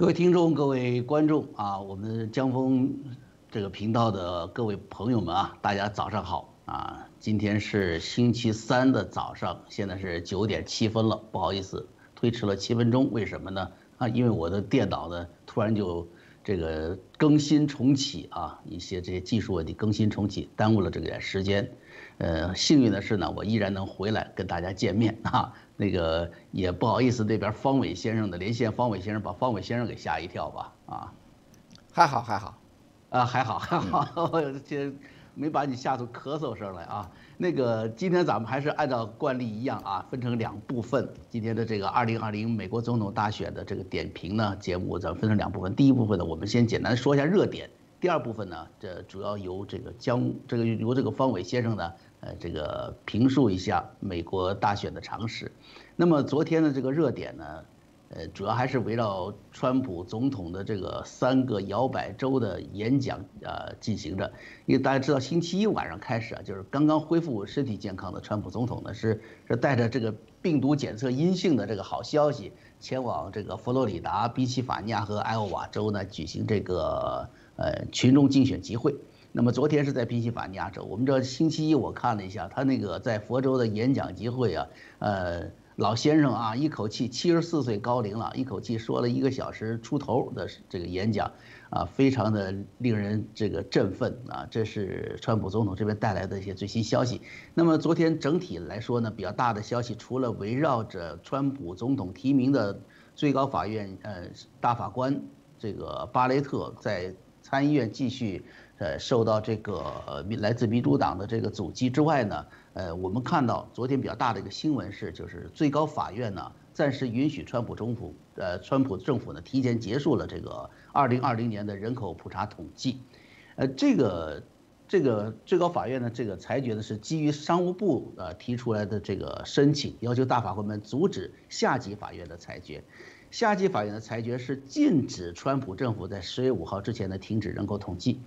各位听众、各位观众啊，我们江峰这个频道的各位朋友们啊，大家早上好啊！今天是星期三的早上，现在是九点七分了，不好意思，推迟了七分钟，为什么呢？啊，因为我的电脑呢突然就这个更新重启啊，一些这些技术问题更新重启，耽误了这个时间。呃，幸运的是呢，我依然能回来跟大家见面啊。那个也不好意思，那边方伟先生的连线，方伟先生把方伟先生给吓一跳吧？啊，还好还好，啊还好还好，这 没把你吓出咳嗽声来啊。那个今天咱们还是按照惯例一样啊，分成两部分。今天的这个二零二零美国总统大选的这个点评呢节目，咱们分成两部分。第一部分呢，我们先简单说一下热点；第二部分呢，这主要由这个江这个由这个方伟先生呢。呃，这个评述一下美国大选的常识。那么昨天的这个热点呢，呃，主要还是围绕川普总统的这个三个摇摆州的演讲呃进行着。因为大家知道，星期一晚上开始啊，就是刚刚恢复身体健康的川普总统呢，是是带着这个病毒检测阴性的这个好消息，前往这个佛罗里达、宾夕法尼亚和艾奥瓦州呢举行这个呃群众竞选集会。那么昨天是在宾夕法尼亚州，我们知道星期一我看了一下他那个在佛州的演讲集会啊，呃，老先生啊，一口气七十四岁高龄了，一口气说了一个小时出头的这个演讲，啊，非常的令人这个振奋啊，这是川普总统这边带来的一些最新消息。那么昨天整体来说呢，比较大的消息，除了围绕着川普总统提名的最高法院呃大法官这个巴雷特在参议院继续。呃，受到这个来自民主党的这个阻击之外呢，呃，我们看到昨天比较大的一个新闻是，就是最高法院呢暂时允许川普政府，呃，川普政府呢提前结束了这个二零二零年的人口普查统计，呃，这个这个最高法院呢这个裁决呢是基于商务部呃提出来的这个申请，要求大法官们阻止下级法院的裁决，下级法院的裁决是禁止川普政府在十月五号之前呢停止人口统计。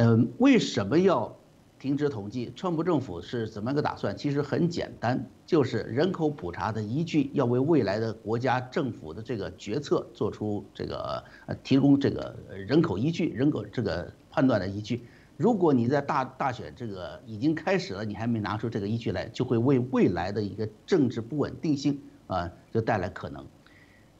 嗯，为什么要停止统计？川普政府是怎么个打算？其实很简单，就是人口普查的依据要为未来的国家政府的这个决策做出这个呃提供这个人口依据、人口这个判断的依据。如果你在大大选这个已经开始了，你还没拿出这个依据来，就会为未来的一个政治不稳定性啊，就带来可能。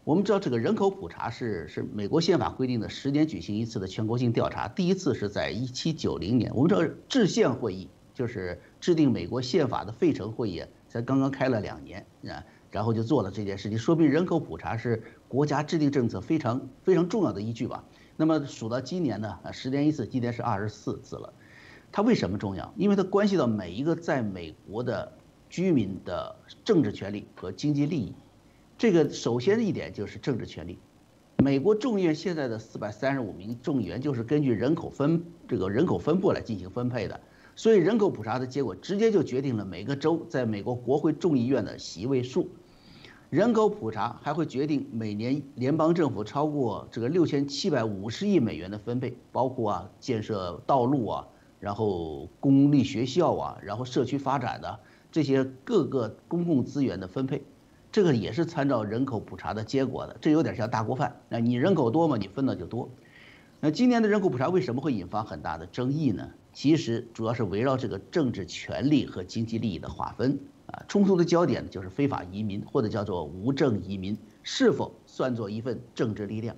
我们知道这个人口普查是是美国宪法规定的十年举行一次的全国性调查，第一次是在一七九零年。我们知道制宪会议就是制定美国宪法的费城会议才刚刚开了两年啊，然后就做了这件事情，说明人口普查是国家制定政策非常非常重要的依据吧。那么数到今年呢，啊十年一次，今年是二十四次了。它为什么重要？因为它关系到每一个在美国的居民的政治权利和经济利益。这个首先一点就是政治权利，美国众议院现在的四百三十五名众议员就是根据人口分这个人口分布来进行分配的，所以人口普查的结果直接就决定了每个州在美国国会众议院的席位数。人口普查还会决定每年联邦政府超过这个六千七百五十亿美元的分配，包括啊建设道路啊，然后公立学校啊，然后社区发展的这些各个公共资源的分配。这个也是参照人口普查的结果的，这有点像大锅饭。那你人口多嘛，你分的就多。那今年的人口普查为什么会引发很大的争议呢？其实主要是围绕这个政治权利和经济利益的划分啊。冲突的焦点就是非法移民或者叫做无证移民是否算作一份政治力量，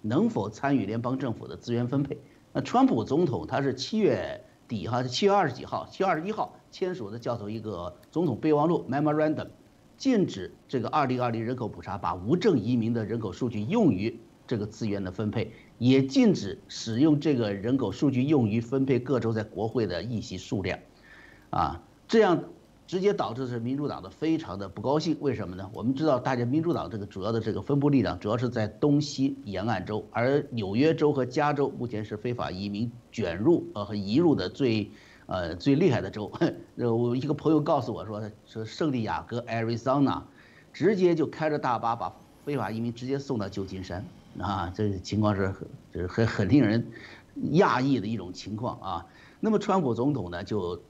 能否参与联邦政府的资源分配？那川普总统他是七月底哈，七月二十几号，七月二十一号签署的叫做一个总统备忘录 （Memorandum）。禁止这个二零二零人口普查把无证移民的人口数据用于这个资源的分配，也禁止使用这个人口数据用于分配各州在国会的议席数量，啊，这样直接导致是民主党的非常的不高兴。为什么呢？我们知道，大家民主党这个主要的这个分布力量主要是在东西沿岸州，而纽约州和加州目前是非法移民卷入呃和移入的最。呃，最厉害的州，我一个朋友告诉我说，说圣地亚哥 （Arizona） 直接就开着大巴把非法移民直接送到旧金山啊，这个情况是很就是很很令人讶异的一种情况啊。那么川普总统呢就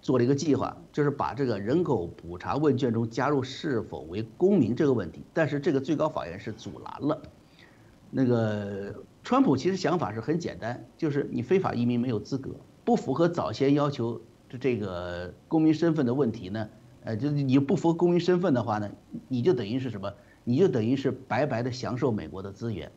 做了一个计划，就是把这个人口普查问卷中加入是否为公民这个问题，但是这个最高法院是阻拦了。那个川普其实想法是很简单，就是你非法移民没有资格，不符合早先要求的这个公民身份的问题呢，呃，就是你不符合公民身份的话呢，你就等于是什么？你就等于是白白的享受美国的资源。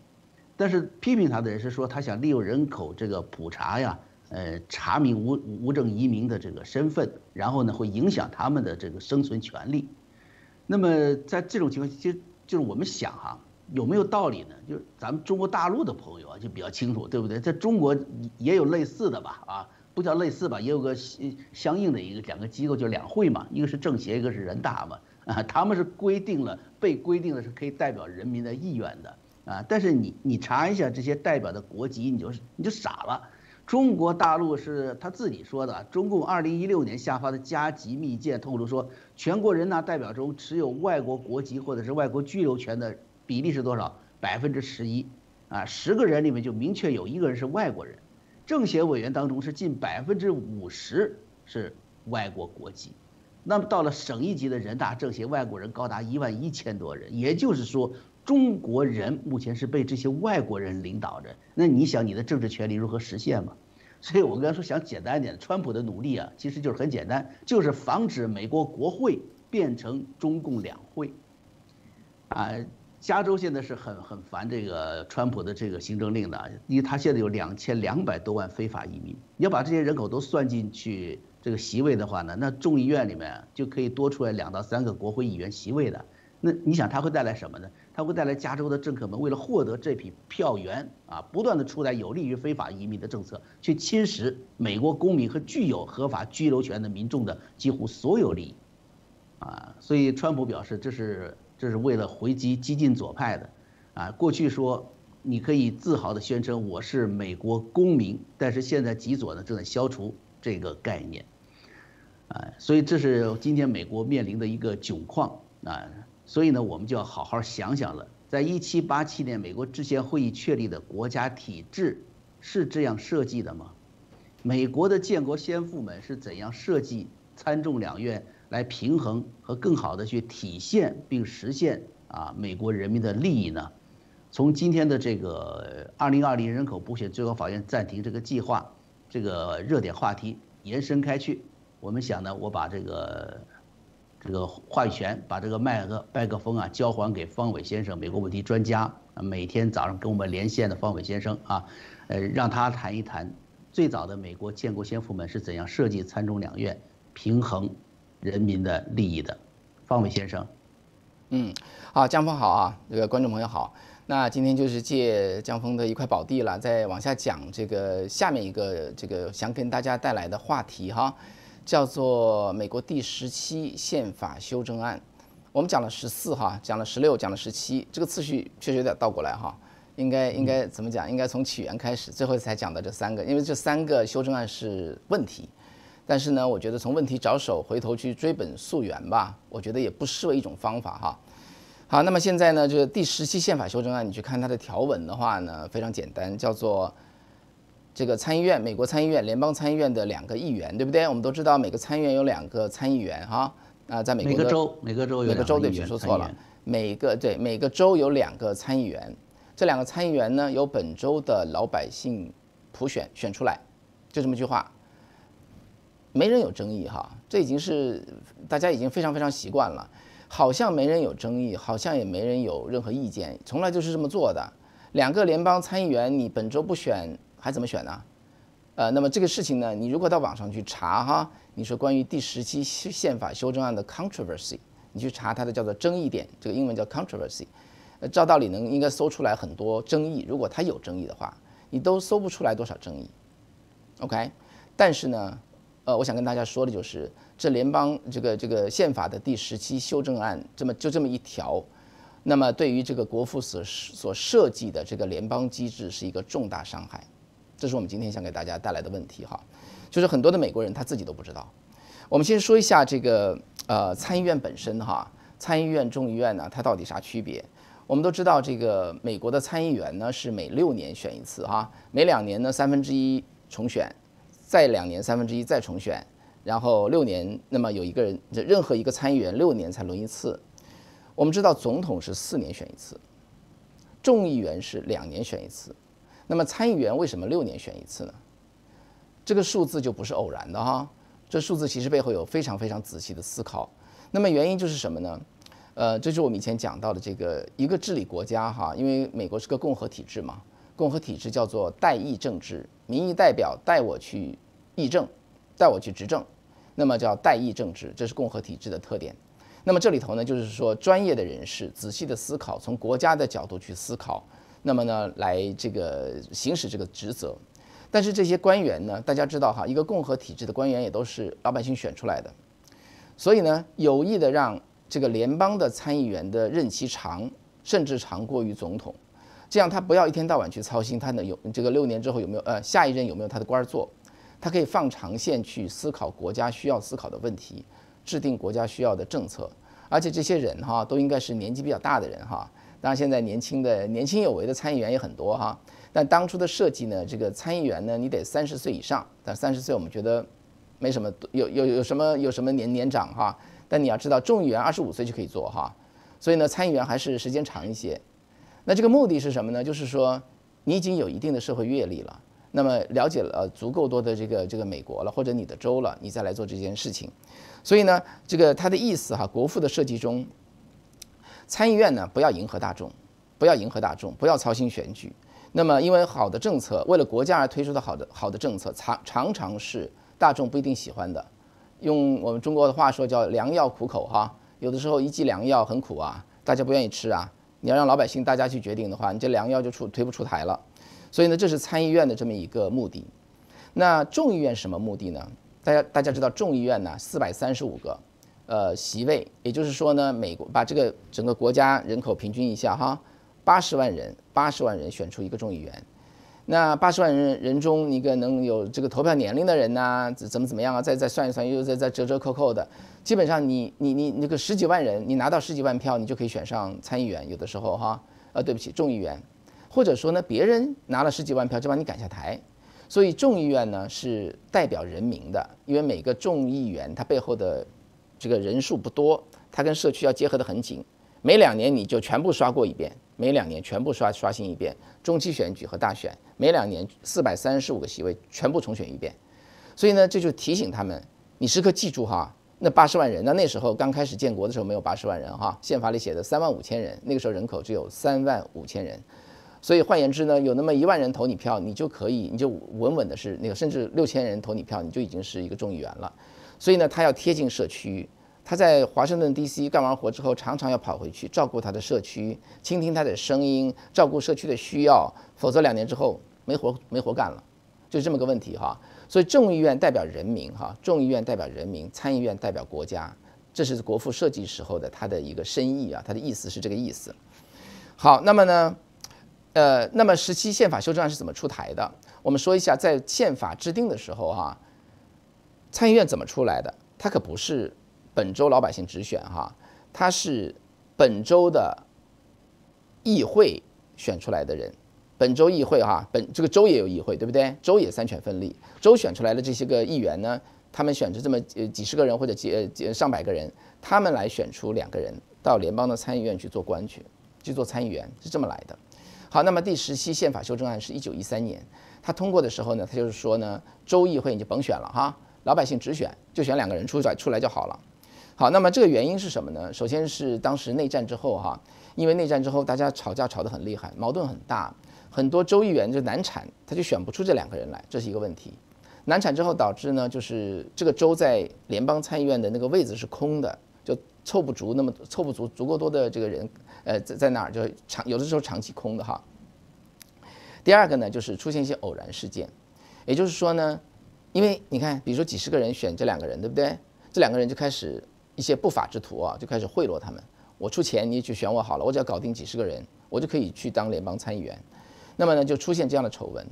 但是批评他的人是说，他想利用人口这个普查呀，呃，查明无无证移民的这个身份，然后呢，会影响他们的这个生存权利。那么在这种情况，其实就是我们想哈，有没有道理呢？就是咱们中国大陆的朋友啊，就比较清楚，对不对？在中国也有类似的吧？啊，不叫类似吧，也有个相应的一个两个机构，就两会嘛，一个是政协，一个是人大嘛。啊，他们是规定了，被规定的是可以代表人民的意愿的啊。但是你你查一下这些代表的国籍，你就你就傻了。中国大陆是他自己说的，中共二零一六年下发的加急密件透露说，全国人大代表中持有外国国籍或者是外国居留权的比例是多少？百分之十一，啊，十个人里面就明确有一个人是外国人。政协委员当中是近百分之五十是外国国籍，那么到了省一级的人大政协，外国人高达一万一千多人，也就是说。中国人目前是被这些外国人领导着，那你想你的政治权利如何实现嘛？所以我刚才说想简单一点，川普的努力啊，其实就是很简单，就是防止美国国会变成中共两会。啊，加州现在是很很烦这个川普的这个行政令的，因为他现在有两千两百多万非法移民，你要把这些人口都算进去这个席位的话呢，那众议院里面就可以多出来两到三个国会议员席位的。那你想它会带来什么呢？它会带来加州的政客们为了获得这批票源啊，不断的出台有利于非法移民的政策，去侵蚀美国公民和具有合法居留权的民众的几乎所有利益，啊，所以川普表示这是这是为了回击激进左派的，啊，过去说你可以自豪的宣称我是美国公民，但是现在极左呢正在消除这个概念，啊，所以这是今天美国面临的一个窘况啊。所以呢，我们就要好好想想了。在一七八七年美国制宪会议确立的国家体制是这样设计的吗？美国的建国先父们是怎样设计参众两院来平衡和更好的去体现并实现啊美国人民的利益呢？从今天的这个二零二零人口补选最高法院暂停这个计划这个热点话题延伸开去，我们想呢，我把这个。这个话语权，把这个麦克麦克风啊交还给方伟先生，美国问题专家，每天早上跟我们连线的方伟先生啊，呃，让他谈一谈最早的美国建国先父们是怎样设计参众两院平衡人民的利益的。方伟先生，嗯，好，江峰好啊，这个观众朋友好，那今天就是借江峰的一块宝地了，再往下讲这个下面一个这个想跟大家带来的话题哈。叫做美国第十七宪法修正案，我们讲了十四哈，讲了十六，讲了十七，这个次序确实有点倒过来哈，应该应该怎么讲？应该从起源开始，最后才讲到这三个，因为这三个修正案是问题，但是呢，我觉得从问题着手，回头去追本溯源吧，我觉得也不失为一种方法哈。好，那么现在呢，就是第十七宪法修正案，你去看它的条文的话呢，非常简单，叫做。这个参议院，美国参议院，联邦参议院的两个议员，对不对？我们都知道，每个参议院有两个参议员，哈，啊，在美国每个州，每个州有每个州对不起，说错了，每个对每个州有两个参议员，这两个参议员呢，由本州的老百姓普选选出来，就这么句话，没人有争议哈，这已经是大家已经非常非常习惯了，好像没人有争议，好像也没人有任何意见，从来就是这么做的。两个联邦参议员，你本周不选。还怎么选呢？呃，那么这个事情呢，你如果到网上去查哈，你说关于第十七宪法修正案的 controversy，你去查它的叫做争议点，这个英文叫 controversy，呃，照道理能应该搜出来很多争议。如果它有争议的话，你都搜不出来多少争议。OK，但是呢，呃，我想跟大家说的就是，这联邦这个这个宪法的第十七修正案这么就这么一条，那么对于这个国父所所设计的这个联邦机制是一个重大伤害。这是我们今天想给大家带来的问题哈，就是很多的美国人他自己都不知道。我们先说一下这个呃参议院本身哈，参议院、众议院呢它到底啥区别？我们都知道这个美国的参议员呢是每六年选一次哈，每两年呢三分之一重选，再两年三分之一再重选，然后六年那么有一个人任何一个参议员六年才轮一次。我们知道总统是四年选一次，众议员是两年选一次，那么参议员为什么六年选一次呢？这个数字就不是偶然的哈，这数字其实背后有非常非常仔细的思考。那么原因就是什么呢？呃，这是我们以前讲到的这个一个治理国家哈，因为美国是个共和体制嘛，共和体制叫做代议政治，民意代表带我去议政，带我去执政，那么叫代议政治，这是共和体制的特点。那么这里头呢，就是说专业的人士仔细的思考，从国家的角度去思考，那么呢来这个行使这个职责。但是这些官员呢，大家知道哈，一个共和体制的官员也都是老百姓选出来的，所以呢，有意的让这个联邦的参议员的任期长，甚至长过于总统，这样他不要一天到晚去操心他能有这个六年之后有没有呃下一任有没有他的官儿做，他可以放长线去思考国家需要思考的问题，制定国家需要的政策，而且这些人哈都应该是年纪比较大的人哈，当然现在年轻的年轻有为的参议员也很多哈。但当初的设计呢，这个参议员呢，你得三十岁以上。但三十岁我们觉得没什么，有有有什么有什么年年长哈。但你要知道，众议员二十五岁就可以做哈。所以呢，参议员还是时间长一些。那这个目的是什么呢？就是说你已经有一定的社会阅历了，那么了解了足够多的这个这个美国了，或者你的州了，你再来做这件事情。所以呢，这个他的意思哈，国父的设计中，参议院呢不要迎合大众，不要迎合大众，不要操心选举。那么，因为好的政策，为了国家而推出的好的好的政策，常常常是大众不一定喜欢的。用我们中国的话说，叫“良药苦口”哈。有的时候一剂良药很苦啊，大家不愿意吃啊。你要让老百姓大家去决定的话，你这良药就出推不出台了。所以呢，这是参议院的这么一个目的。那众议院什么目的呢？大家大家知道，众议院呢四百三十五个呃席位，也就是说呢，美国把这个整个国家人口平均一下哈。八十万人，八十万人选出一个众议员，那八十万人人中一个能有这个投票年龄的人呢，怎么怎么样啊？再再算一算，又再再折折扣扣的，基本上你你你那个十几万人，你拿到十几万票，你就可以选上参议员。有的时候哈，呃，对不起，众议员，或者说呢，别人拿了十几万票就把你赶下台。所以众议院呢是代表人民的，因为每个众议员他背后的这个人数不多，他跟社区要结合得很紧。每两年你就全部刷过一遍。每两年全部刷刷新一遍，中期选举和大选，每两年四百三十五个席位全部重选一遍，所以呢，这就提醒他们，你时刻记住哈，那八十万人，那那时候刚开始建国的时候没有八十万人哈，宪法里写的三万五千人，那个时候人口只有三万五千人，所以换言之呢，有那么一万人投你票，你就可以，你就稳稳的是那个，甚至六千人投你票，你就已经是一个众议员了，所以呢，他要贴近社区。他在华盛顿 D.C. 干完活之后，常常要跑回去照顾他的社区，倾听他的声音，照顾社区的需要，否则两年之后没活没活干了，就这么个问题哈。所以众议院代表人民哈，众议院代表人民，参议院代表国家，这是国父设计时候的他的一个深意啊，他的意思是这个意思。好，那么呢，呃，那么十七宪法修正案是怎么出台的？我们说一下，在宪法制定的时候哈，参议院怎么出来的？它可不是。本州老百姓直选哈，他是本州的议会选出来的人，本州议会哈，本这个州也有议会，对不对？州也三权分立，州选出来的这些个议员呢，他们选出这么呃几十个人或者几呃几上百个人，他们来选出两个人到联邦的参议院去做官去，去做参议员是这么来的。好，那么第十七宪法修正案是一九一三年，他通过的时候呢，他就是说呢，州议会你就甭选了哈，老百姓直选，就选两个人出来出来就好了。好，那么这个原因是什么呢？首先是当时内战之后哈，因为内战之后大家吵架吵得很厉害，矛盾很大，很多州议员就难产，他就选不出这两个人来，这是一个问题。难产之后导致呢，就是这个州在联邦参议院的那个位置是空的，就凑不足那么凑不足足够多的这个人，呃，在在哪儿就长有的时候长期空的哈。第二个呢，就是出现一些偶然事件，也就是说呢，因为你看，比如说几十个人选这两个人，对不对？这两个人就开始。一些不法之徒啊，就开始贿赂他们。我出钱，你去选我好了，我只要搞定几十个人，我就可以去当联邦参议员。那么呢，就出现这样的丑闻。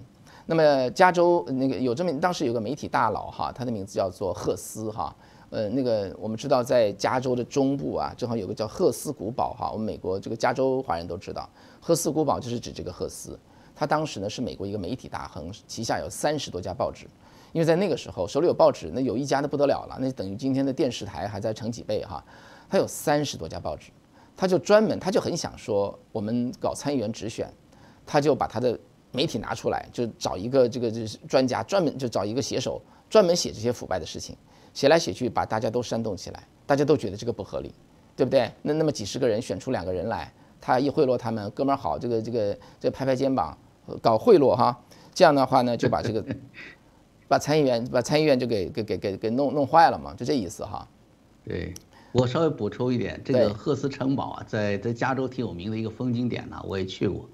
那么加州那个有这么当时有个媒体大佬哈，他的名字叫做赫斯哈。呃，那个我们知道在加州的中部啊，正好有个叫赫斯古堡哈。我们美国这个加州华人都知道，赫斯古堡就是指这个赫斯。他当时呢是美国一个媒体大亨，旗下有三十多家报纸。因为在那个时候手里有报纸，那有一家的不得了了，那等于今天的电视台还在乘几倍哈。他有三十多家报纸，他就专门他就很想说我们搞参议员直选，他就把他的媒体拿出来，就找一个这个就是专家，专门就找一个写手，专门写这些腐败的事情，写来写去把大家都煽动起来，大家都觉得这个不合理，对不对？那那么几十个人选出两个人来，他一贿赂他们，哥们儿好，这个这个这拍拍肩膀，搞贿赂哈，这样的话呢就把这个把参议员把参议院就给给给给给弄弄坏了嘛，就这意思哈。对。我稍微补充一点，这个赫斯城堡啊，在在加州挺有名的一个风景点呢，我也去过，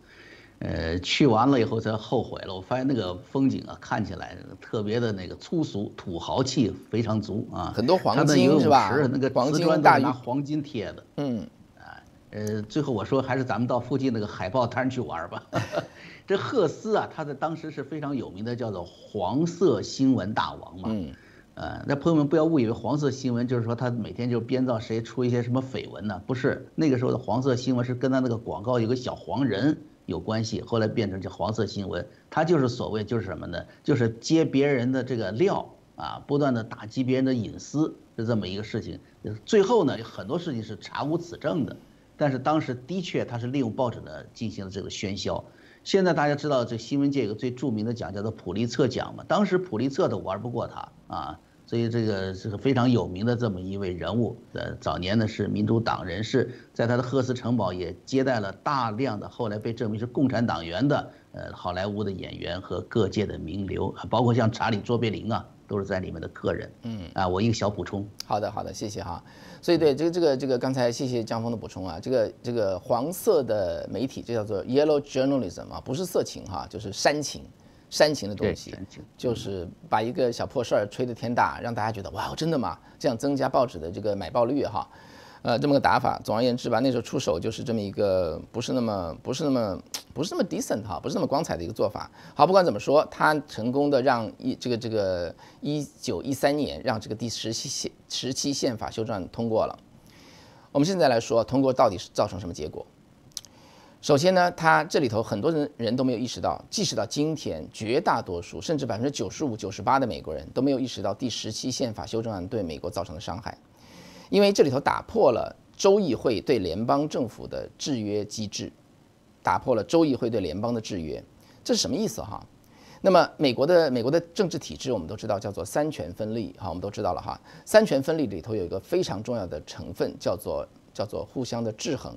呃，去完了以后才后悔了。我发现那个风景啊，看起来特别的那个粗俗，土豪气非常足啊。很多黄金是吧？那个黄金大拿黄金贴的。嗯。啊，呃，最后我说还是咱们到附近那个海豹滩去玩吧。这赫斯啊，他在当时是非常有名的，叫做黄色新闻大王嘛。嗯。呃，那朋友们不要误以为黄色新闻就是说他每天就编造谁出一些什么绯闻呢？不是，那个时候的黄色新闻是跟他那个广告有个小黄人有关系，后来变成叫黄色新闻。他就是所谓就是什么呢？就是接别人的这个料啊，不断的打击别人的隐私，是这么一个事情。最后呢，有很多事情是查无此证的，但是当时的确他是利用报纸呢进行了这个喧嚣。现在大家知道这新闻界有个最著名的奖叫做普利策奖嘛？当时普利策都玩不过他啊，所以这个是个非常有名的这么一位人物。呃，早年呢是民主党人士，在他的赫斯城堡也接待了大量的后来被证明是共产党员的呃好莱坞的演员和各界的名流，包括像查理卓别林啊。都是在里面的客人，嗯啊，我一个小补充。好的，好的，谢谢哈。所以对这个这个这个，刚才谢谢江峰的补充啊。这个这个黄色的媒体，这叫做 yellow journalism 啊，不是色情哈，就是煽情，煽情的东西，就是把一个小破事儿吹得天大，让大家觉得哇，真的吗？这样增加报纸的这个买报率哈。呃，这么个打法。总而言之吧，那时候出手就是这么一个不是那么不是那么不是那么 decent 哈，不是那么光彩的一个做法。好，不管怎么说，他成功的让一这个这个一九一三年让这个第十七宪十七宪法修正案通过了。我们现在来说，通过到底是造成什么结果？首先呢，他这里头很多人人都没有意识到，即使到今天，绝大多数甚至百分之九十五、九十八的美国人都没有意识到第十七宪法修正案对美国造成的伤害。因为这里头打破了州议会对联邦政府的制约机制，打破了州议会对联邦的制约，这是什么意思哈？那么美国的美国的政治体制我们都知道叫做三权分立哈，我们都知道了哈。三权分立里头有一个非常重要的成分叫做叫做互相的制衡。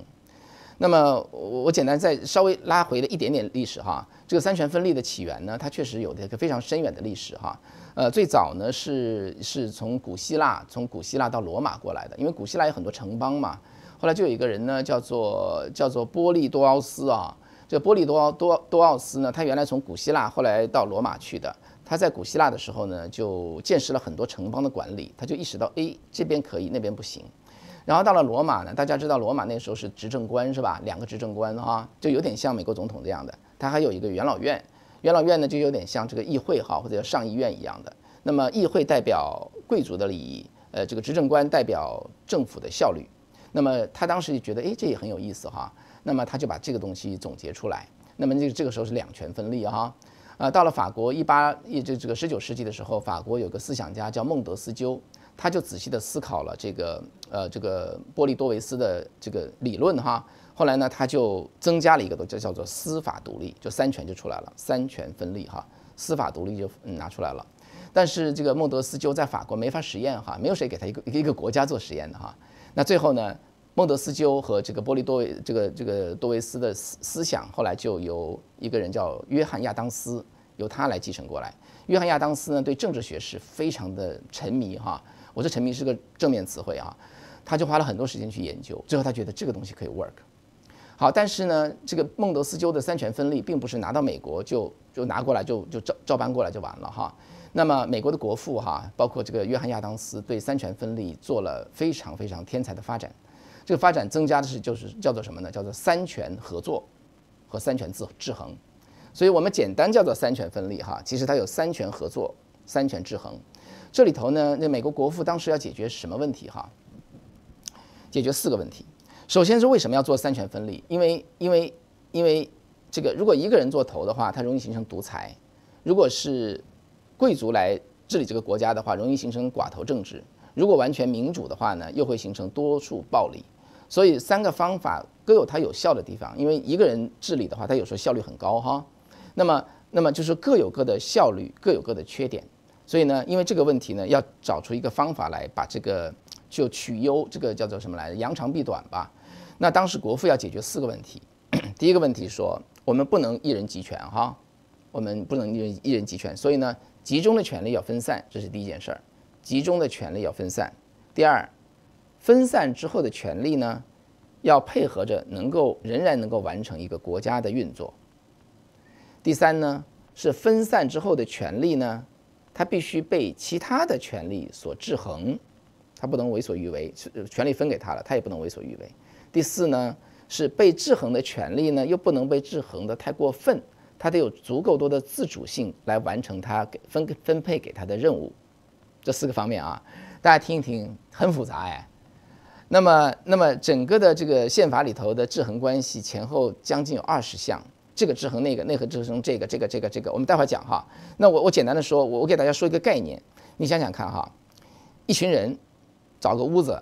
那么我我简单再稍微拉回了一点点历史哈，这个三权分立的起源呢，它确实有一个非常深远的历史哈。呃，最早呢是是从古希腊，从古希腊到罗马过来的，因为古希腊有很多城邦嘛。后来就有一个人呢，叫做叫做波利多奥斯啊。这波利多奥多多奥斯呢，他原来从古希腊，后来到罗马去的。他在古希腊的时候呢，就见识了很多城邦的管理，他就意识到，哎，这边可以，那边不行。然后到了罗马呢，大家知道罗马那时候是执政官是吧？两个执政官哈，就有点像美国总统这样的。他还有一个元老院。元老院呢，就有点像这个议会哈，或者叫上议院一样的。那么议会代表贵族的利益，呃，这个执政官代表政府的效率。那么他当时就觉得，哎，这也很有意思哈。那么他就把这个东西总结出来。那么这个这个时候是两权分立哈。啊，到了法国一八一这这个十九世纪的时候，法国有个思想家叫孟德斯鸠，他就仔细的思考了这个呃这个波利多维斯的这个理论哈。后来呢，他就增加了一个东，就叫做司法独立，就三权就出来了，三权分立哈，司法独立就拿出来了。但是这个孟德斯鸠在法国没法实验哈，没有谁给他一个一个国家做实验的哈。那最后呢，孟德斯鸠和这个波利多维这个这个多维斯的思思想，后来就由一个人叫约翰亚当斯，由他来继承过来。约翰亚当斯呢，对政治学是非常的沉迷哈，我这沉迷是个正面词汇啊，他就花了很多时间去研究，最后他觉得这个东西可以 work。好，但是呢，这个孟德斯鸠的三权分立并不是拿到美国就就拿过来就就照照搬过来就完了哈。那么美国的国父哈，包括这个约翰亚当斯对三权分立做了非常非常天才的发展。这个发展增加的是就是叫做什么呢？叫做三权合作和三权制制衡。所以我们简单叫做三权分立哈，其实它有三权合作、三权制衡。这里头呢，那美国国父当时要解决什么问题哈？解决四个问题。首先是为什么要做三权分立？因为因为因为这个，如果一个人做头的话，他容易形成独裁；如果是贵族来治理这个国家的话，容易形成寡头政治；如果完全民主的话呢，又会形成多数暴力。所以三个方法各有它有效的地方，因为一个人治理的话，他有时候效率很高哈。那么，那么就是各有各的效率，各有各的缺点。所以呢，因为这个问题呢，要找出一个方法来把这个就取优，这个叫做什么来着？扬长避短吧。那当时国父要解决四个问题，第一个问题说，我们不能一人集权哈，我们不能一人一人集权，所以呢，集中的权力要分散，这是第一件事儿。集中的权力要分散。第二，分散之后的权力呢，要配合着能够仍然能够完成一个国家的运作。第三呢，是分散之后的权力呢。它必须被其他的权利所制衡，它不能为所欲为。权力分给他了，他也不能为所欲为。第四呢，是被制衡的权利呢，又不能被制衡的太过分，他得有足够多的自主性来完成他给分分配给他的任务。这四个方面啊，大家听一听，很复杂哎。那么，那么整个的这个宪法里头的制衡关系前后将近有二十项。这个制衡那个，那个制衡这个，这个这个这个，我们待会儿讲哈。那我我简单的说，我我给大家说一个概念，你想想看哈，一群人找个屋子，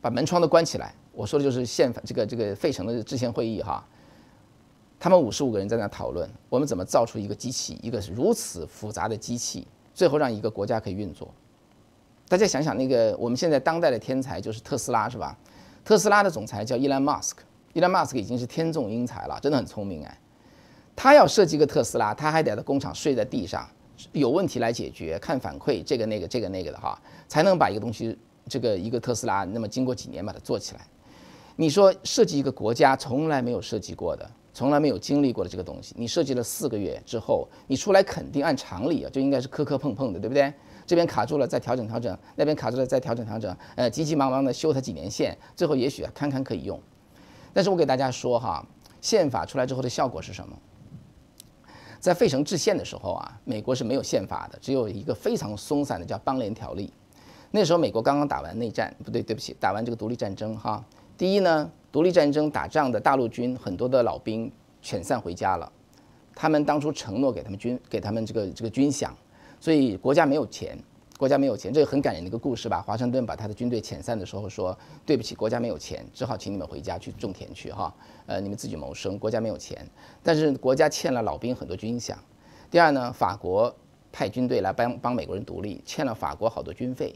把门窗都关起来，我说的就是宪法这个这个费城的制宪会议哈，他们五十五个人在那讨论，我们怎么造出一个机器，一个如此复杂的机器，最后让一个国家可以运作。大家想想那个我们现在当代的天才就是特斯拉是吧？特斯拉的总裁叫伊兰马斯克。伊隆马斯克已经是天纵英才了，真的很聪明哎。他要设计一个特斯拉，他还得在工厂睡在地上，有问题来解决，看反馈，这个那个这个那个的哈，才能把一个东西，这个一个特斯拉，那么经过几年把它做起来。你说设计一个国家从来没有设计过的，从来没有经历过的这个东西，你设计了四个月之后，你出来肯定按常理啊，就应该是磕磕碰碰的，对不对？这边卡住了再调整调整，那边卡住了再调整调整，呃，急急忙忙的修它几年线，最后也许啊堪堪可以用。但是我给大家说哈，宪法出来之后的效果是什么？在费城制宪的时候啊，美国是没有宪法的，只有一个非常松散的叫邦联条例。那时候美国刚刚打完内战，不对，对不起，打完这个独立战争哈。第一呢，独立战争打仗的大陆军很多的老兵遣散回家了，他们当初承诺给他们军给他们这个这个军饷，所以国家没有钱。国家没有钱，这个很感人的一个故事吧？华盛顿把他的军队遣散的时候说：“对不起，国家没有钱，只好请你们回家去种田去哈，呃，你们自己谋生。国家没有钱，但是国家欠了老兵很多军饷。第二呢，法国派军队来帮帮美国人独立，欠了法国好多军费。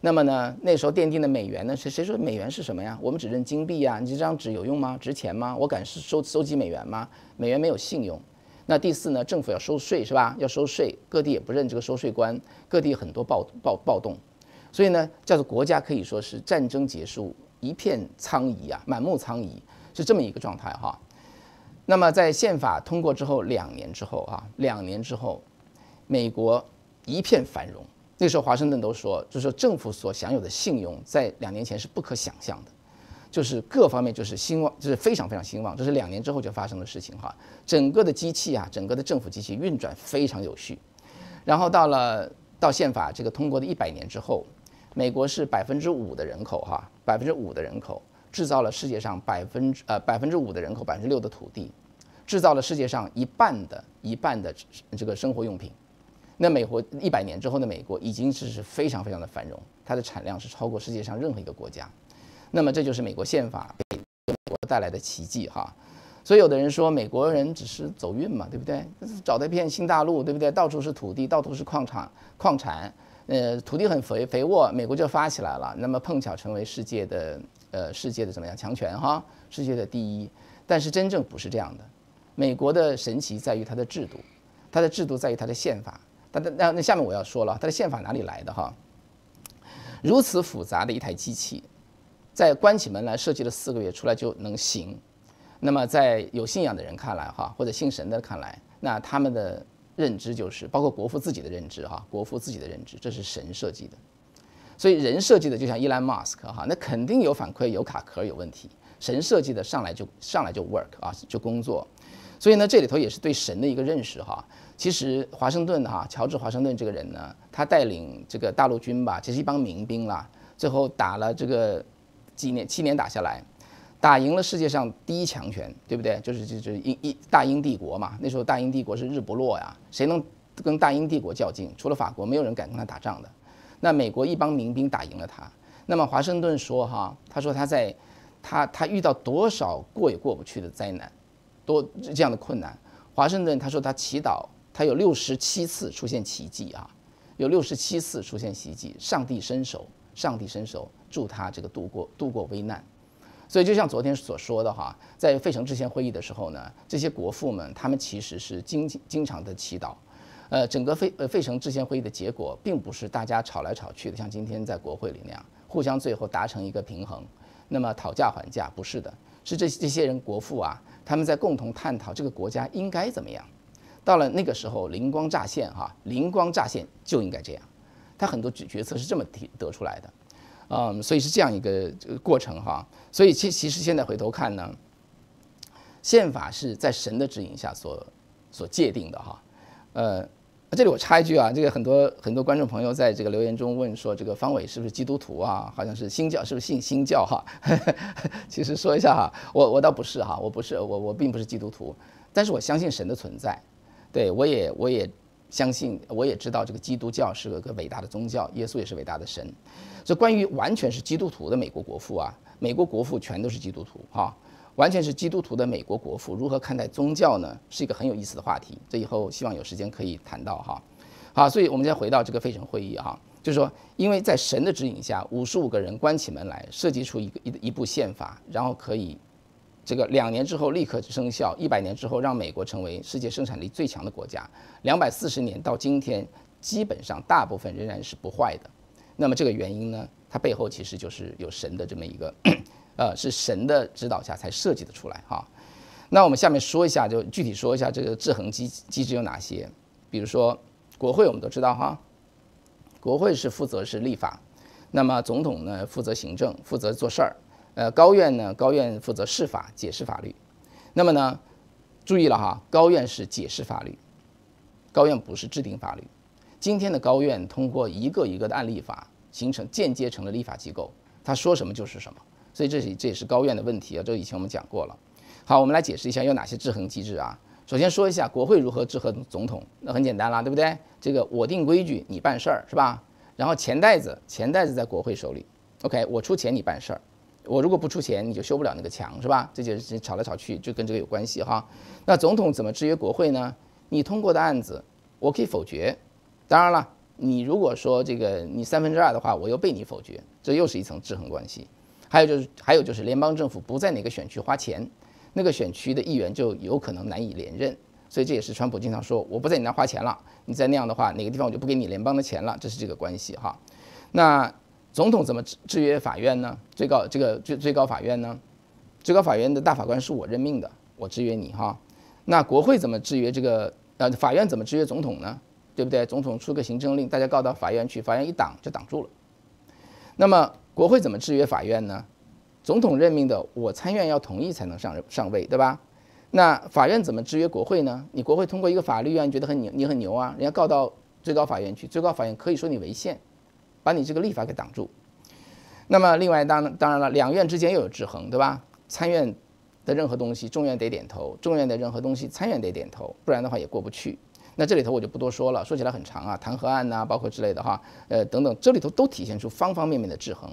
那么呢，那时候奠定的美元呢，谁谁说美元是什么呀？我们只认金币呀，你这张纸有用吗？值钱吗？我敢收收集美元吗？美元没有信用。”那第四呢？政府要收税是吧？要收税，各地也不认这个收税官，各地很多暴暴暴动，所以呢，叫做国家可以说是战争结束一片苍夷啊，满目苍夷，是这么一个状态哈。那么在宪法通过之后两年之后啊，两年之后，美国一片繁荣。那时候华盛顿都说，就是说政府所享有的信用在两年前是不可想象的。就是各方面就是兴旺，就是非常非常兴旺，这是两年之后就发生的事情哈。整个的机器啊，整个的政府机器运转非常有序。然后到了到宪法这个通过的一百年之后，美国是百分之五的人口哈，百分之五的人口制造了世界上百分之呃百分之五的人口百分之六的土地，制造了世界上一半的一半的这个生活用品。那美国一百年之后的美国已经是是非常非常的繁荣，它的产量是超过世界上任何一个国家。那么这就是美国宪法给美国带来的奇迹哈，所以有的人说美国人只是走运嘛，对不对？找到一片新大陆，对不对？到处是土地，到处是矿场、矿产，呃，土地很肥肥沃，美国就发起来了。那么碰巧成为世界的呃世界的怎么样强权哈？世界的第一。但是真正不是这样的，美国的神奇在于它的制度，它的制度在于它的宪法。但那那下面我要说了，它的宪法哪里来的哈？如此复杂的一台机器。在关起门来设计了四个月出来就能行，那么在有信仰的人看来哈，或者信神的看来，那他们的认知就是包括国父自己的认知哈，国父自己的认知，这是神设计的，所以人设计的就像伊兰马斯克哈，那肯定有反馈有卡壳有问题，神设计的上来就上来就 work 啊就工作，所以呢这里头也是对神的一个认识哈。其实华盛顿哈，乔治华盛顿这个人呢，他带领这个大陆军吧，其实一帮民兵啦，最后打了这个。几年七年打下来，打赢了世界上第一强权，对不对？就是就是英一大英帝国嘛。那时候大英帝国是日不落呀，谁能跟大英帝国较劲？除了法国，没有人敢跟他打仗的。那美国一帮民兵打赢了他。那么华盛顿说哈，他说他在他他遇到多少过也过不去的灾难，多这样的困难。华盛顿他说他祈祷，他有六十七次出现奇迹啊，有六十七次出现奇迹，上帝伸手，上帝伸手助他这个度过度过危难。所以就像昨天所说的哈，在费城制宪会议的时候呢，这些国父们他们其实是经经常的祈祷。呃，整个费呃费城制宪会议的结果，并不是大家吵来吵去的，像今天在国会里那样，互相最后达成一个平衡，那么讨价还价，不是的，是这这些人国父啊，他们在共同探讨这个国家应该怎么样。到了那个时候，灵光乍现哈，灵光乍现就应该这样，他很多决决策是这么提得出来的，嗯，所以是这样一个过程哈。所以其其实现在回头看呢，宪法是在神的指引下所所界定的哈，呃。这里我插一句啊，这个很多很多观众朋友在这个留言中问说，这个方伟是不是基督徒啊？好像是新教，是不是信新教哈？其实说一下哈，我我倒不是哈，我不是我我并不是基督徒，但是我相信神的存在，对我也我也相信，我也知道这个基督教是个个伟大的宗教，耶稣也是伟大的神。这关于完全是基督徒的美国国父啊，美国国父全都是基督徒哈。完全是基督徒的美国国父如何看待宗教呢？是一个很有意思的话题。这以后希望有时间可以谈到哈。好，所以我们再回到这个费城会议哈，就是说，因为在神的指引下，五十五个人关起门来设计出一个一一部宪法，然后可以这个两年之后立刻生效，一百年之后让美国成为世界生产力最强的国家，两百四十年到今天，基本上大部分仍然是不坏的。那么这个原因呢，它背后其实就是有神的这么一个。呃，是神的指导下才设计的出来哈。那我们下面说一下，就具体说一下这个制衡机机制有哪些。比如说，国会我们都知道哈，国会是负责是立法，那么总统呢负责行政，负责做事儿。呃，高院呢，高院负责释法，解释法律。那么呢，注意了哈，高院是解释法律，高院不是制定法律。今天的高院通过一个一个的案例法，形成间接成了立法机构，他说什么就是什么。所以这是这也是高院的问题啊，这以前我们讲过了。好，我们来解释一下有哪些制衡机制啊。首先说一下国会如何制衡总统，那很简单啦，对不对？这个我定规矩，你办事儿是吧？然后钱袋子，钱袋子在国会手里。OK，我出钱你办事儿，我如果不出钱，你就修不了那个墙是吧？这就是吵来吵去就跟这个有关系哈。那总统怎么制约国会呢？你通过的案子我可以否决，当然了，你如果说这个你三分之二的话，我又被你否决，这又是一层制衡关系。还有就是，还有就是，联邦政府不在哪个选区花钱，那个选区的议员就有可能难以连任。所以这也是川普经常说，我不在你那花钱了，你再那样的话，哪个地方我就不给你联邦的钱了，这是这个关系哈。那总统怎么制制约法院呢？最高这个最最高法院呢？最高法院的大法官是我任命的，我制约你哈。那国会怎么制约这个？呃，法院怎么制约总统呢？对不对？总统出个行政令，大家告到法院去，法院一挡就挡住了。那么。国会怎么制约法院呢？总统任命的，我参院要同意才能上上位，对吧？那法院怎么制约国会呢？你国会通过一个法律啊，你觉得很牛，你很牛啊，人家告到最高法院去，最高法院可以说你违宪，把你这个立法给挡住。那么另外当当然了，两院之间又有制衡，对吧？参院的任何东西，众院得点头；众院的任何东西，参院得点头，不然的话也过不去。那这里头我就不多说了，说起来很长啊，弹劾案呐，包括之类的哈，呃等等，这里头都体现出方方面面的制衡。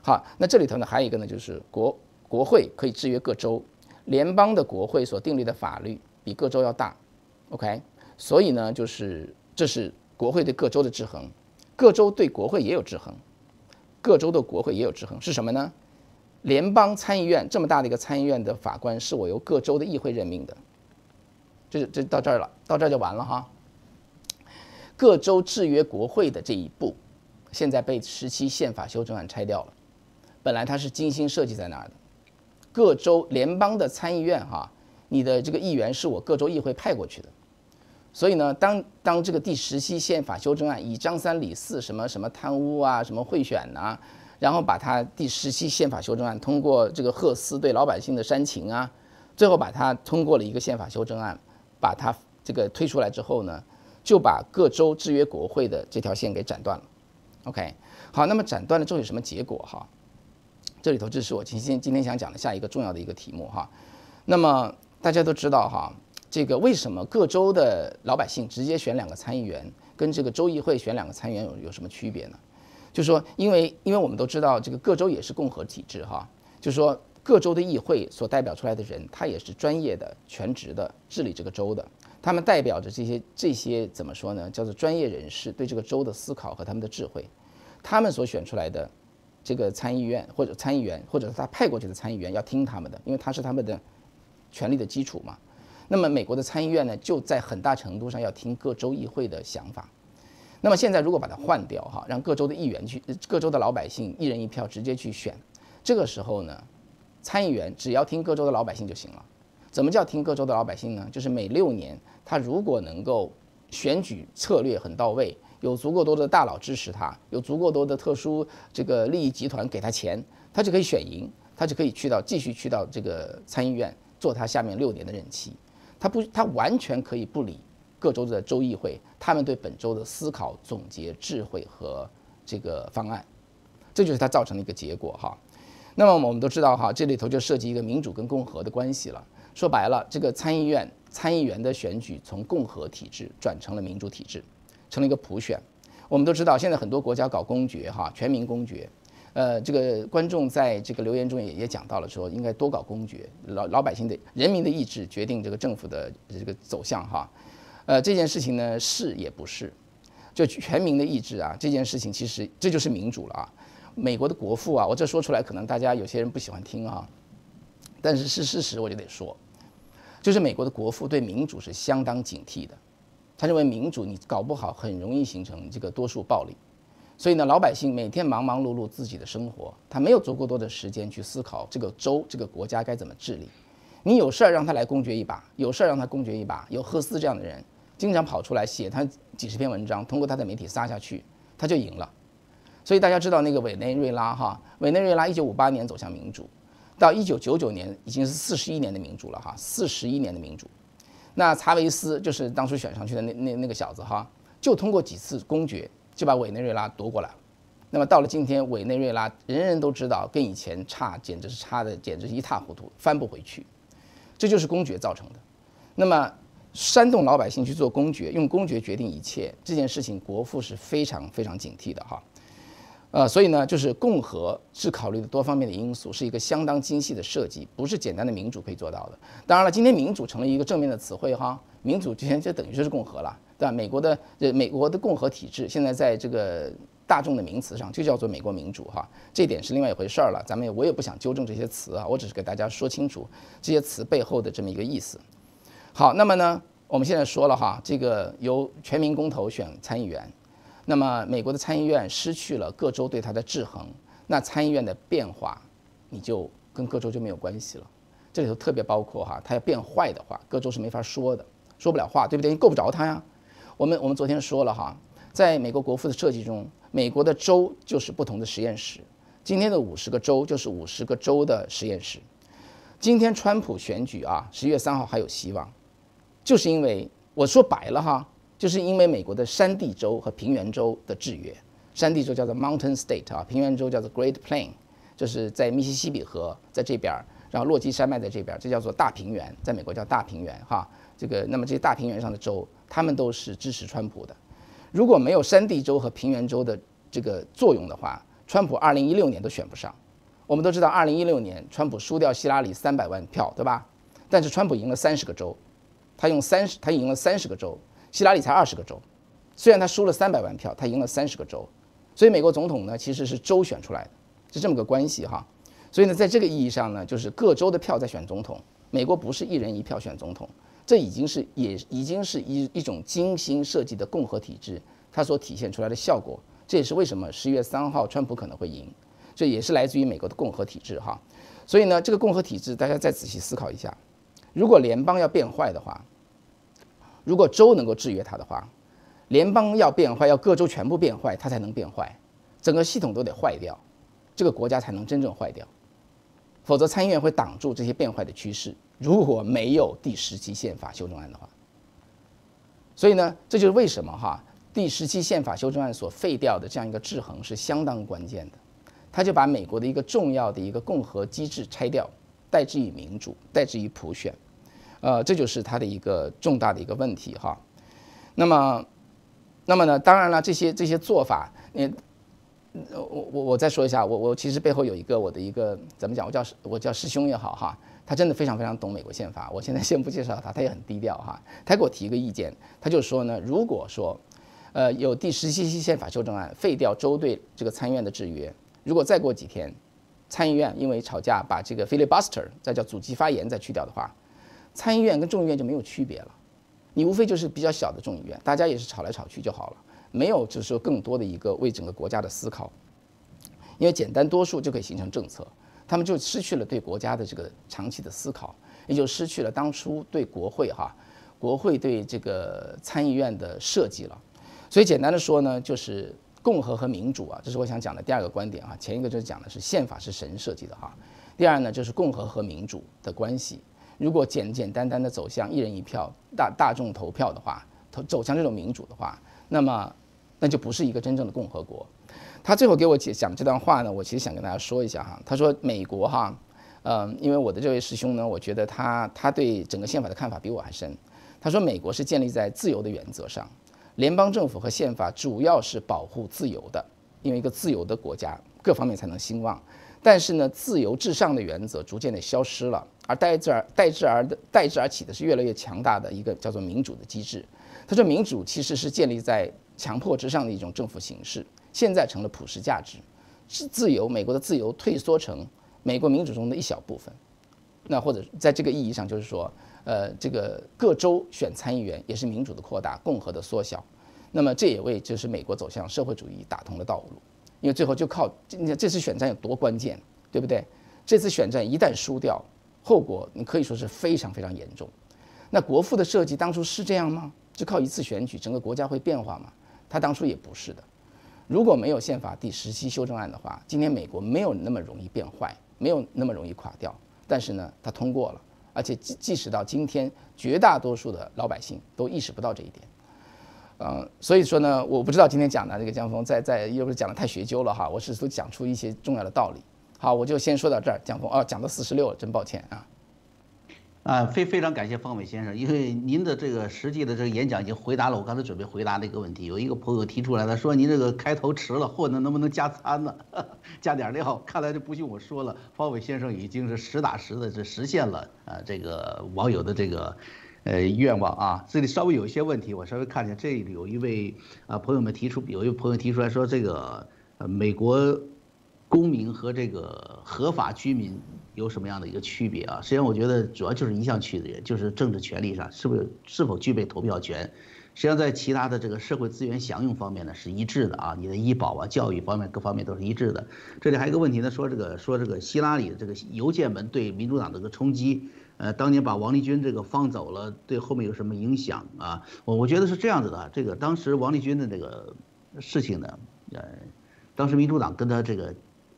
好，那这里头呢还有一个呢，就是国国会可以制约各州，联邦的国会所订立的法律比各州要大，OK，所以呢就是这是国会对各州的制衡，各州对国会也有制衡，各州的国会也有制衡是什么呢？联邦参议院这么大的一个参议院的法官是我由各州的议会任命的，这这到这儿了，到这儿就完了哈。各州制约国会的这一步，现在被十七宪法修正案拆掉了。本来它是精心设计在那儿的，各州联邦的参议院哈，你的这个议员是我各州议会派过去的，所以呢，当当这个第十七宪法修正案以张三李四什么什么贪污啊，什么贿选呐，然后把它第十七宪法修正案通过这个赫斯对老百姓的煽情啊，最后把它通过了一个宪法修正案，把它这个推出来之后呢，就把各州制约国会的这条线给斩断了。OK，好，那么斩断了之后有什么结果哈？这里头，这是我今天今天想讲的下一个重要的一个题目哈。那么大家都知道哈，这个为什么各州的老百姓直接选两个参议员，跟这个州议会选两个参议员有有什么区别呢？就说，因为因为我们都知道，这个各州也是共和体制哈，就是说各州的议会所代表出来的人，他也是专业的、全职的治理这个州的。他们代表着这些这些怎么说呢？叫做专业人士对这个州的思考和他们的智慧。他们所选出来的这个参议院或者参议员，或者是他派过去的参议员，要听他们的，因为他是他们的权力的基础嘛。那么美国的参议院呢，就在很大程度上要听各州议会的想法。那么现在如果把它换掉哈，让各州的议员去，各州的老百姓一人一票直接去选，这个时候呢，参议员只要听各州的老百姓就行了。怎么叫听各州的老百姓呢？就是每六年，他如果能够选举策略很到位，有足够多的大佬支持他，有足够多的特殊这个利益集团给他钱，他就可以选赢，他就可以去到继续去到这个参议院做他下面六年的任期。他不，他完全可以不理。各州的州议会，他们对本州的思考、总结、智慧和这个方案，这就是它造成的一个结果哈。那么我们都知道哈，这里头就涉及一个民主跟共和的关系了。说白了，这个参议院参议员的选举从共和体制转成了民主体制，成了一个普选。我们都知道，现在很多国家搞公决哈，全民公决。呃，这个观众在这个留言中也也讲到了，说应该多搞公决，老老百姓的人民的意志决定这个政府的这个走向哈。呃，这件事情呢是也不是，就全民的意志啊，这件事情其实这就是民主了啊。美国的国父啊，我这说出来可能大家有些人不喜欢听啊，但是是事实，我就得说，就是美国的国父对民主是相当警惕的，他认为民主你搞不好很容易形成这个多数暴力，所以呢，老百姓每天忙忙碌碌自己的生活，他没有足够多的时间去思考这个州这个国家该怎么治理。你有事儿让他来公决一把，有事儿让他公决一把，有赫斯这样的人。经常跑出来写他几十篇文章，通过他的媒体撒下去，他就赢了。所以大家知道那个委内瑞拉哈，委内瑞拉一九五八年走向民主，到一九九九年已经是四十一年的民主了哈，四十一年的民主。那查韦斯就是当初选上去的那那那个小子哈，就通过几次公决就把委内瑞拉夺过来了。那么到了今天，委内瑞拉人人都知道跟以前差，简直是差的简直是一塌糊涂，翻不回去。这就是公决造成的。那么。煽动老百姓去做公决，用公决决定一切，这件事情国父是非常非常警惕的哈。呃，所以呢，就是共和是考虑的多方面的因素，是一个相当精细的设计，不是简单的民主可以做到的。当然了，今天民主成了一个正面的词汇哈，民主之前就等于就是共和了，对吧？美国的呃美国的共和体制现在在这个大众的名词上就叫做美国民主哈，这点是另外一回事儿了。咱们也我也不想纠正这些词啊，我只是给大家说清楚这些词背后的这么一个意思。好，那么呢，我们现在说了哈，这个由全民公投选参议员，那么美国的参议院失去了各州对它的制衡，那参议院的变化，你就跟各州就没有关系了。这里头特别包括哈，它要变坏的话，各州是没法说的，说不了话，对不对？你够不着它呀。我们我们昨天说了哈，在美国国父的设计中，美国的州就是不同的实验室，今天的五十个州就是五十个州的实验室。今天川普选举啊，十一月三号还有希望。就是因为我说白了哈，就是因为美国的山地州和平原州的制约，山地州叫做 Mountain State 啊，平原州叫做 Great Plain，就是在密西西比河在这边，然后落基山脉在这边，这叫做大平原，在美国叫大平原哈。这个那么这些大平原上的州，他们都是支持川普的。如果没有山地州和平原州的这个作用的话，川普二零一六年都选不上。我们都知道，二零一六年川普输掉希拉里三百万票，对吧？但是川普赢了三十个州。他用三十，他赢了三十个州，希拉里才二十个州。虽然他输了三百万票，他赢了三十个州。所以美国总统呢，其实是州选出来的，是这么个关系哈。所以呢，在这个意义上呢，就是各州的票在选总统。美国不是一人一票选总统，这已经是也已经是一一种精心设计的共和体制，它所体现出来的效果。这也是为什么十一月三号川普可能会赢，这也是来自于美国的共和体制哈。所以呢，这个共和体制，大家再仔细思考一下，如果联邦要变坏的话。如果州能够制约它的话，联邦要变坏，要各州全部变坏，它才能变坏，整个系统都得坏掉，这个国家才能真正坏掉。否则参议院会挡住这些变坏的趋势。如果没有第十七宪法修正案的话，所以呢，这就是为什么哈第十七宪法修正案所废掉的这样一个制衡是相当关键的，他就把美国的一个重要的一个共和机制拆掉，代之以民主，代之以普选。呃，这就是它的一个重大的一个问题哈。那么，那么呢？当然了，这些这些做法，你我我我再说一下，我我其实背后有一个我的一个怎么讲，我叫我叫师兄也好哈，他真的非常非常懂美国宪法。我现在先不介绍他，他也很低调哈。他给我提一个意见，他就说呢，如果说，呃，有第十七期宪法修正案废掉州对这个参议院的制约，如果再过几天，参议院因为吵架把这个 filibuster 再叫阻击发言再去掉的话，参议院跟众议院就没有区别了。你无非就是比较小的众议院，大家也是吵来吵去就好了。没有，就是说更多的一个为整个国家的思考，因为简单多数就可以形成政策，他们就失去了对国家的这个长期的思考，也就失去了当初对国会哈，国会对这个参议院的设计了。所以简单的说呢，就是共和和民主啊，这是我想讲的第二个观点啊。前一个就是讲的是宪法是神设计的哈，第二呢就是共和和民主的关系。如果简简单单的走向一人一票大大众投票的话，投走向这种民主的话，那么。那就不是一个真正的共和国。他最后给我讲这段话呢，我其实想跟大家说一下哈。他说美国哈，嗯，因为我的这位师兄呢，我觉得他他对整个宪法的看法比我还深。他说美国是建立在自由的原则上，联邦政府和宪法主要是保护自由的，因为一个自由的国家各方面才能兴旺。但是呢，自由至上的原则逐渐的消失了，而代之而代之而的代之而起的是越来越强大的一个叫做民主的机制。他说民主其实是建立在强迫之上的一种政府形式，现在成了普世价值，是自由。美国的自由退缩成美国民主中的一小部分，那或者在这个意义上，就是说，呃，这个各州选参议员也是民主的扩大，共和的缩小。那么这也为就是美国走向社会主义打通了道路，因为最后就靠你看这次选战有多关键，对不对？这次选战一旦输掉，后果你可以说是非常非常严重。那国父的设计当初是这样吗？就靠一次选举，整个国家会变化吗？他当初也不是的，如果没有宪法第十七修正案的话，今天美国没有那么容易变坏，没有那么容易垮掉。但是呢，他通过了，而且即即使到今天，绝大多数的老百姓都意识不到这一点。嗯，所以说呢，我不知道今天讲的这个江峰在在又不是讲的太学究了哈，我试图讲出一些重要的道理。好，我就先说到这儿，江峰哦，讲到四十六了，真抱歉啊。啊，非非常感谢方伟先生，因为您的这个实际的这个演讲已经回答了我刚才准备回答的一个问题。有一个朋友提出来了，说您这个开头迟了，或者能不能加餐呢？加点料？看来就不用我说了，方伟先生已经是实打实的这实现了啊这个网友的这个呃愿望啊。这里稍微有一些问题，我稍微看见这里有一位啊朋友们提出，有一位朋友提出来说这个呃美国公民和这个合法居民。有什么样的一个区别啊？实际上，我觉得主要就是一项区别，就是政治权利上是不是是否具备投票权。实际上，在其他的这个社会资源享用方面呢是一致的啊，你的医保啊、教育方面各方面都是一致的。这里还有一个问题呢，说这个说这个希拉里的这个邮件门对民主党这个冲击，呃，当年把王立军这个放走了，对后面有什么影响啊？我我觉得是这样子的，这个当时王立军的这个事情呢，呃，当时民主党跟他这个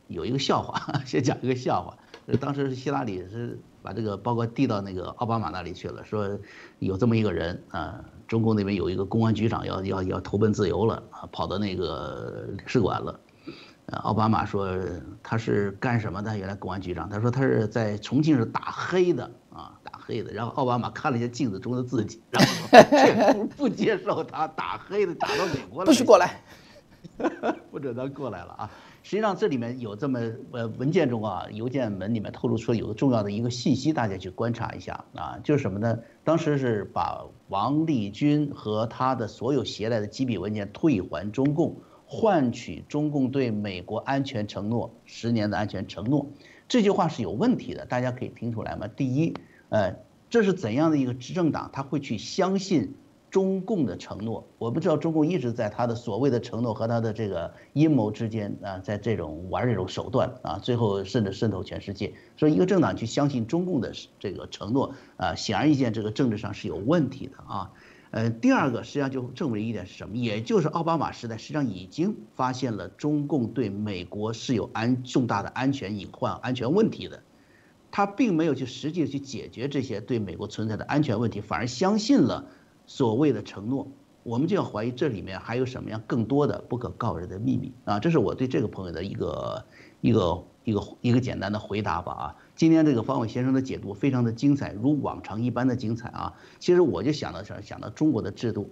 有一个笑话，先讲一个笑话。当时希拉里是把这个报告递到那个奥巴马那里去了，说有这么一个人啊，中共那边有一个公安局长要要要投奔自由了啊，跑到那个领事馆了，奥巴马说他是干什么的？原来公安局长，他说他是在重庆是打黑的啊，打黑的。然后奥巴马看了一下镜子中的自己，然后不不接受他打黑的，打到美国来，不许过来，不准他过来了啊。实际上这里面有这么呃文件中啊邮件门里面透露出有个重要的一个信息，大家去观察一下啊，就是什么呢？当时是把王立军和他的所有携带的机密文件退还中共，换取中共对美国安全承诺十年的安全承诺。这句话是有问题的，大家可以听出来吗？第一，呃，这是怎样的一个执政党，他会去相信？中共的承诺，我不知道中共一直在他的所谓的承诺和他的这个阴谋之间啊，在这种玩这种手段啊，最后甚至渗透全世界。所以一个政党去相信中共的这个承诺啊，显而易见这个政治上是有问题的啊。呃，第二个实际上就证明一点是什么？也就是奥巴马时代实际上已经发现了中共对美国是有安重大的安全隐患、安全问题的，他并没有去实际去解决这些对美国存在的安全问题，反而相信了。所谓的承诺，我们就要怀疑这里面还有什么样更多的不可告人的秘密啊！这是我对这个朋友的一个一个一个一个简单的回答吧啊！今天这个方伟先生的解读非常的精彩，如往常一般的精彩啊！其实我就想到想想到中国的制度，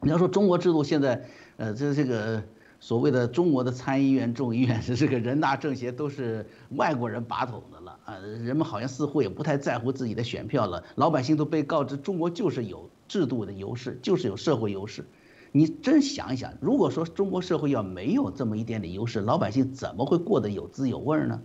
你要说中国制度现在，呃，这这个所谓的中国的参议院、众议院是这个人大政协都是外国人把统的了啊，人们好像似乎也不太在乎自己的选票了，老百姓都被告知中国就是有制度的优势，就是有社会优势。你真想一想，如果说中国社会要没有这么一点点优势，老百姓怎么会过得有滋有味呢？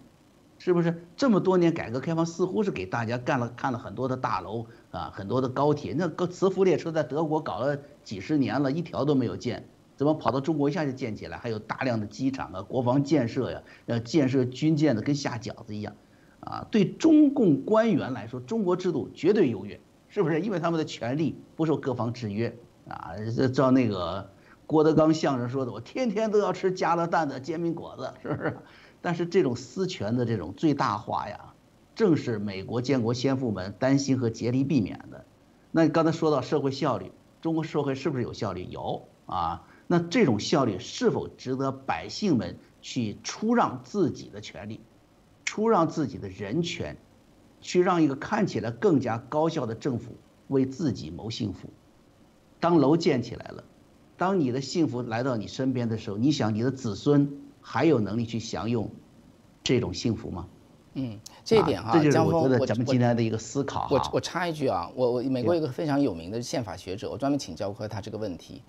是不是这么多年改革开放似乎是给大家干了看了很多的大楼啊，很多的高铁，那个磁浮列车在德国搞了几十年了，一条都没有建，怎么跑到中国一下就建起来？还有大量的机场啊，国防建设呀，呃，建设军舰的跟下饺子一样，啊，对中共官员来说，中国制度绝对优越，是不是？因为他们的权利不受各方制约啊，照那个郭德纲相声说的，我天天都要吃加了蛋的煎饼果子，是不是？但是这种私权的这种最大化呀，正是美国建国先父们担心和竭力避免的。那刚才说到社会效率，中国社会是不是有效率？有啊。那这种效率是否值得百姓们去出让自己的权利，出让自己的人权，去让一个看起来更加高效的政府为自己谋幸福？当楼建起来了，当你的幸福来到你身边的时候，你想你的子孙？还有能力去享用这种幸福吗？嗯，这一点哈，这就是我觉得咱们今天的一个思考。我我插一句啊，我我美国有个非常有名的宪法学者，我专门请教过他这个问题。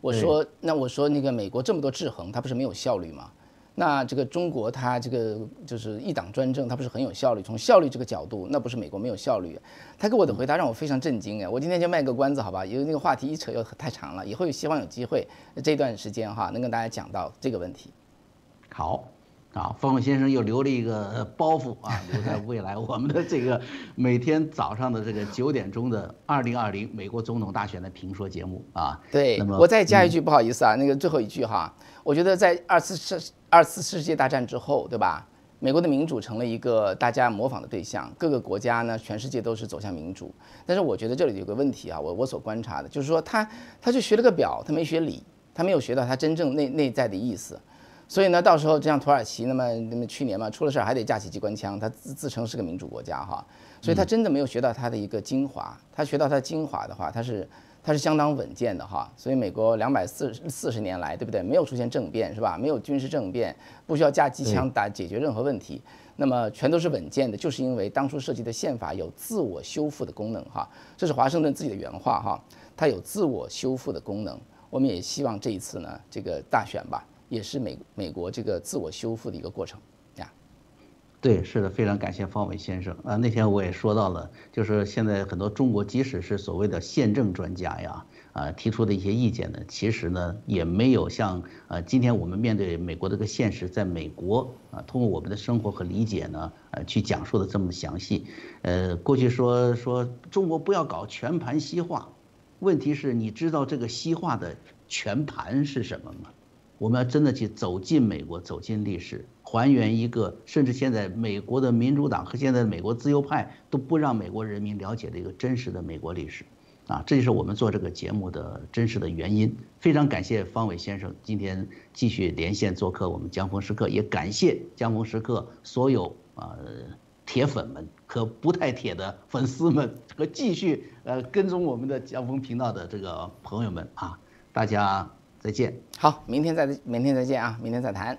我说，那我说那个美国这么多制衡，它不是没有效率吗？那这个中国它这个就是一党专政，它不是很有效率？从效率这个角度，那不是美国没有效率？他给我的回答让我非常震惊哎！我今天就卖个关子好吧，因为那个话题一扯又太长了，以后有希望有机会这段时间哈，能跟大家讲到这个问题。好，啊，方伟先生又留了一个包袱啊，留在未来我们的这个每天早上的这个九点钟的二零二零美国总统大选的评说节目啊。对，我再加一句，不好意思啊，那个最后一句哈，我觉得在二次世二次世界大战之后，对吧？美国的民主成了一个大家模仿的对象，各个国家呢，全世界都是走向民主。但是我觉得这里有个问题啊，我我所观察的就是说，他他就学了个表，他没学理，他没有学到他真正内内在的意思。所以呢，到时候就像土耳其那么那么去年嘛出了事儿还得架起机关枪，他自自称是个民主国家哈，所以他真的没有学到他的一个精华。他学到他精华的话，他是他是相当稳健的哈。所以美国两百四四十年来，对不对？没有出现政变是吧？没有军事政变，不需要架机枪打解决任何问题，那么全都是稳健的，就是因为当初设计的宪法有自我修复的功能哈。这是华盛顿自己的原话哈，它有自我修复的功能。我们也希望这一次呢，这个大选吧。也是美美国这个自我修复的一个过程呀。对，是的，非常感谢方伟先生啊。那天我也说到了，就是现在很多中国，即使是所谓的宪政专家呀，啊提出的一些意见呢，其实呢也没有像呃今天我们面对美国这个现实，在美国啊通过我们的生活和理解呢，呃去讲述的这么详细。呃，过去说说中国不要搞全盘西化，问题是你知道这个西化的全盘是什么吗？我们要真的去走进美国，走进历史，还原一个甚至现在美国的民主党和现在的美国自由派都不让美国人民了解的一个真实的美国历史，啊，这就是我们做这个节目的真实的原因。非常感谢方伟先生今天继续连线做客我们江峰时刻，也感谢江峰时刻所有啊铁粉们和不太铁的粉丝们和继续呃跟踪我们的江峰频道的这个朋友们啊，大家。再见，好，明天再明天再见啊，明天再谈。